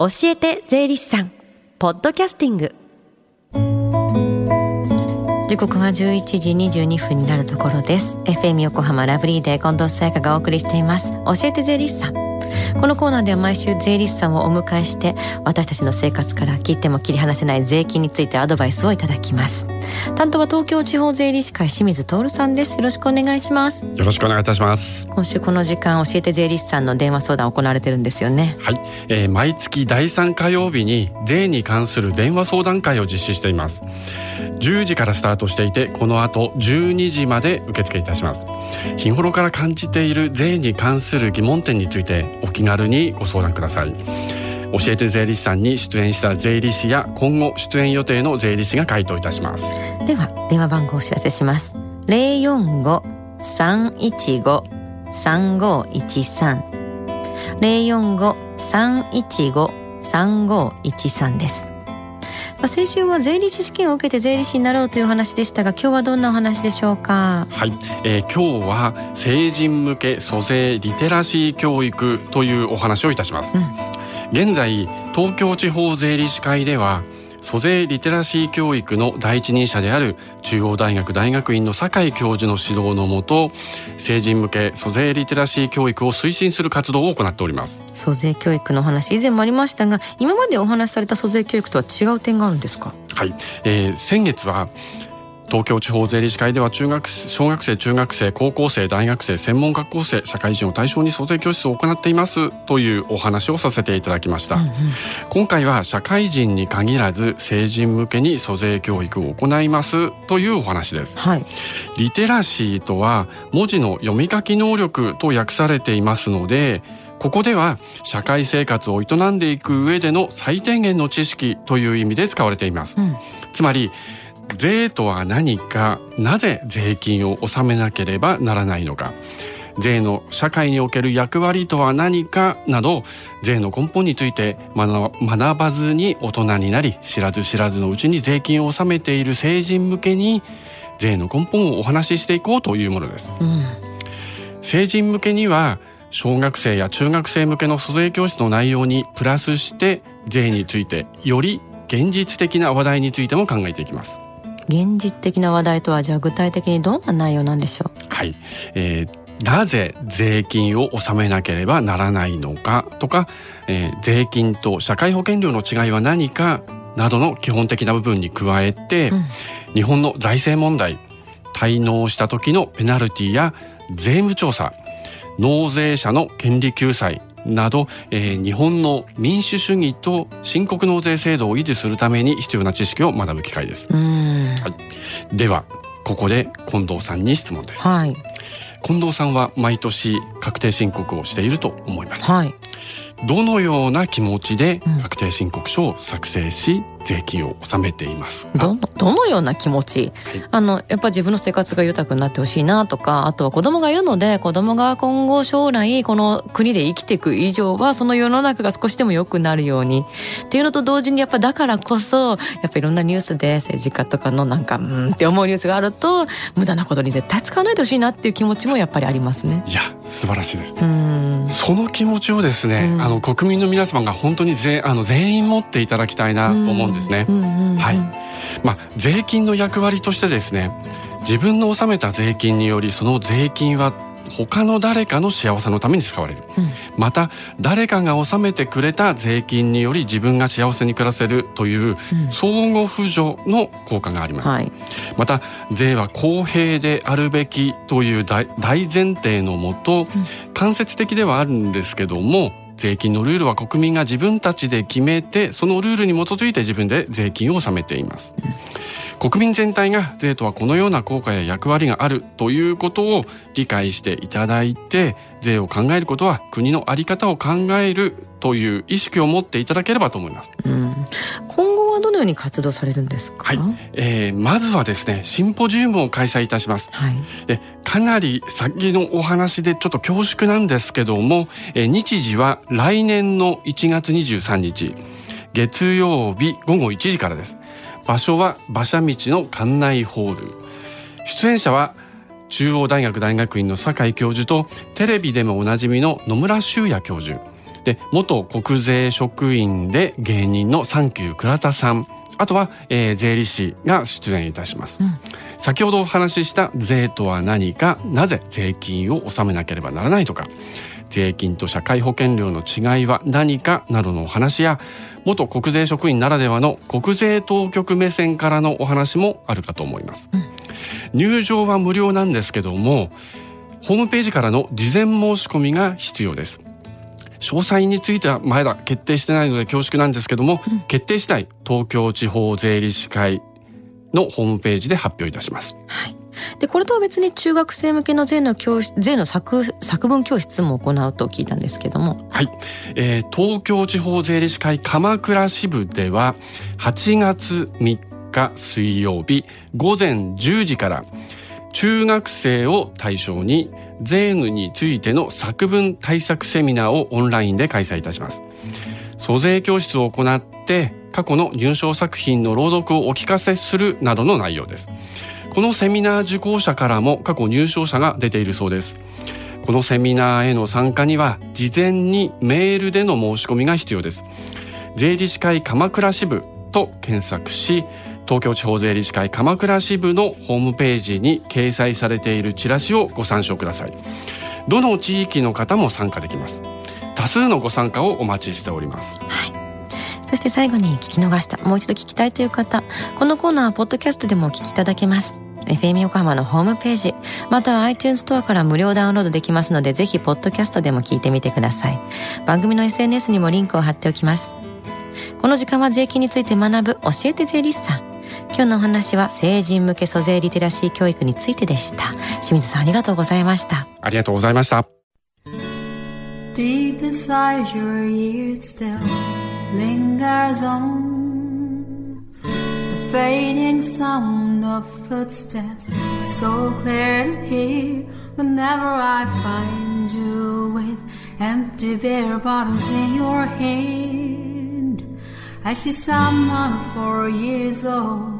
教えて税理士さんポッドキャスティング。時刻は11時22分になるところです。FM 横浜ラブリーで近藤沙耶香がお送りしています。教えて税理士さん。このコーナーでは毎週税理士さんをお迎えして私たちの生活から切っても切り離せない税金についてアドバイスをいただきます。担当は東京地方税理士会清水徹さんです。よろしくお願いします。よろしくお願いいたします。今週この時間教えて税理士さんの電話相談行われてるんですよね。はい、えー、毎月第3火曜日に税に関する電話相談会を実施しています。10時からスタートしていてこの後12時まで受付いたします。日頃から感じている税に関する疑問点についてお気軽にご相談ください教えて税理士さんに出演した税理士や今後出演予定の税理士が回答いたします。では電話番号をお知らせします。045-315-3513 045-315-3513です。先週は税理士試験を受けて税理士になろうという話でしたが今日はどんなお話でしょうか？はい、えー、今日は成人向け租税リテラシー教育というお話をいたします、うん、現在東京地方税理士会では租税リテラシー教育の第一人者である中央大学大学院の酒井教授の指導のもと成人向け租税リテラシー教育を推進する活動を行っております。租税教育の話以前もありましたが今までお話しされた租税教育とは違う点があるんですか？はい、えー、先月は東京地方税理士会では中学小学生中学生高校生大学生専門学校生社会人を対象に租税教室を行っていますというお話をさせていただきました、うんうん、今回は社会人に限らず成人向けに租税教育を行いますというお話です、はい、リテラシーとは文字の読み書き能力と訳されていますのでここでは社会生活を営んでいく上での最低限の知識という意味で使われています、うん、つまり税とは何かなぜ税金を納めなければならないのか。税の社会における役割とは何かなど税の根本について学ばずに大人になり知らず知らずのうちに税金を納めている成人向けに税の根本をお話ししていこうというものです、うん、成人向けには小学生や中学生向けの租税教室の内容にプラスして税についてより現実的な話題についても考えていきます現実的な話題とはじゃあ具体的にどんな内容なんでしょう？はい、えー、なぜ税金を納めなければならないのかとか、えー、税金と社会保険料の違いは何かなどの基本的な部分に加えて、うん、日本の財政問題滞納した時のペナルティや税務調査納税者の権利救済など、えー、日本の民主主義と申告納税制度を維持するために必要な知識を学ぶ機会です。はい、ではここで近藤さんに質問です。はい、近藤さんは毎年確定申告をしていると思います。はい、どのような気持ちで確定申告書を作成し、税金を納めています。どのどのような気持ち、はい、あのやっぱ自分の生活が豊かになってほしいなとかあとは子供がいるので子供が今後将来この国で生きていく以上はその世の中が少しでも良くなるようにっていうのと同時にやっぱだからこそやっぱいろんなニュースで政治家とかのなんかうんって思うニュースがあると無駄なことに絶対使わないでほしいなっていう気持ちもやっぱりありますね。いや素晴らしいです。うん。その気持ちをですね、あの国民の皆様が本当にぜあの全員持っていただきたいなと思うんですね。はい。まあ税金の役割としてですね、自分の納めた税金によりその税金は他の誰かの幸せのために使われる、うん、また誰かが納めてくれた税金により自分が幸せに暮らせるという相互扶助の効果があります、はい、また税は公平であるべきという大前提のもと、間接的ではあるんですけども税金のルールは国民が自分たちで決めてそのルールに基づいて自分で税金を納めています。国民全体が税とはこのような効果や役割があるということを理解していただいて税を考えることは国の在り方を考えるという意識を持っていただければと思います。うん、ように活動されるんですか？はい、えー、まずはですねシンポジウムを開催いたします。はい、でかなり先のお話でちょっと恐縮なんですけども、えー、日時は来年の1月23日月曜日午後1時からです。場所は馬車道の館内ホール。出演者は中央大学大学院の酒井教授とテレビでもおなじみの野村修也教授で元国税職員で芸人のサンキュー倉田さん。あとは、えー、税理士が出演いたします、うん、先ほどお話しした税とは何かなぜ税金を納めなければならないとか。税金と社会保険料の違いは何かなどのお話や元国税職員ならではの国税当局目線からのお話もあるかと思います、うん、入場は無料なんですけどもホームページからの事前申し込みが必要です詳細についてはまだ決定してないので恐縮なんですけども、うん、決定次第東京地方税理士会のホームページで発表いたします。はい。でこれとは別に中学生向けの税の教税の作作文教室も行うと聞いたんですけども。はい、えー、東京地方税理士会鎌倉支部では8月3日水曜日午前10時から中学生を対象に税務についての作文対策セミナーをオンラインで開催いたします。租税教室を行って過去の入賞作品の朗読をお聞かせするなどの内容です。このセミナー受講者からも過去入賞者が出ているそうです。このセミナーへの参加には事前にメールでの申し込みが必要です。税理士会鎌倉支部と検索し東京地方税理士会鎌倉支部のホームページに掲載されているチラシをご参照ください。どの地域の方も参加できます。多数のご参加をお待ちしております。はい。そして最後に聞き逃したもう一度聞きたいという方このコーナーはポッドキャストでもお聞きいただけます。FM 横浜のホームページまたは iTunes ストアから無料ダウンロードできますのでぜひポッドキャストでも聞いてみてください。番組の SNS にもリンクを貼っておきます。この時間は税金について学ぶ教えて税理士さん。今日のお話は成人向け租税リテラシー教育についてでした清水さんありがとうございましたありがとうございました Deep inside your ears still lingers on the fading sound of footsteps so clear to hear whenever I find you with empty beer bottles in your hand I see someone four years old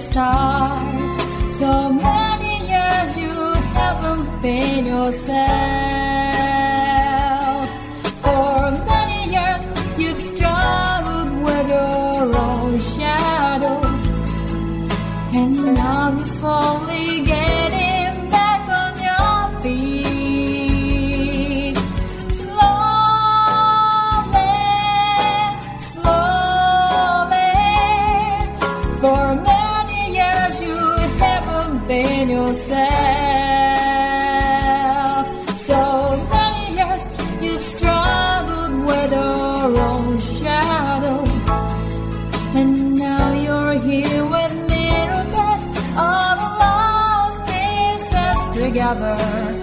start. So many years you haven't been yourself. Together.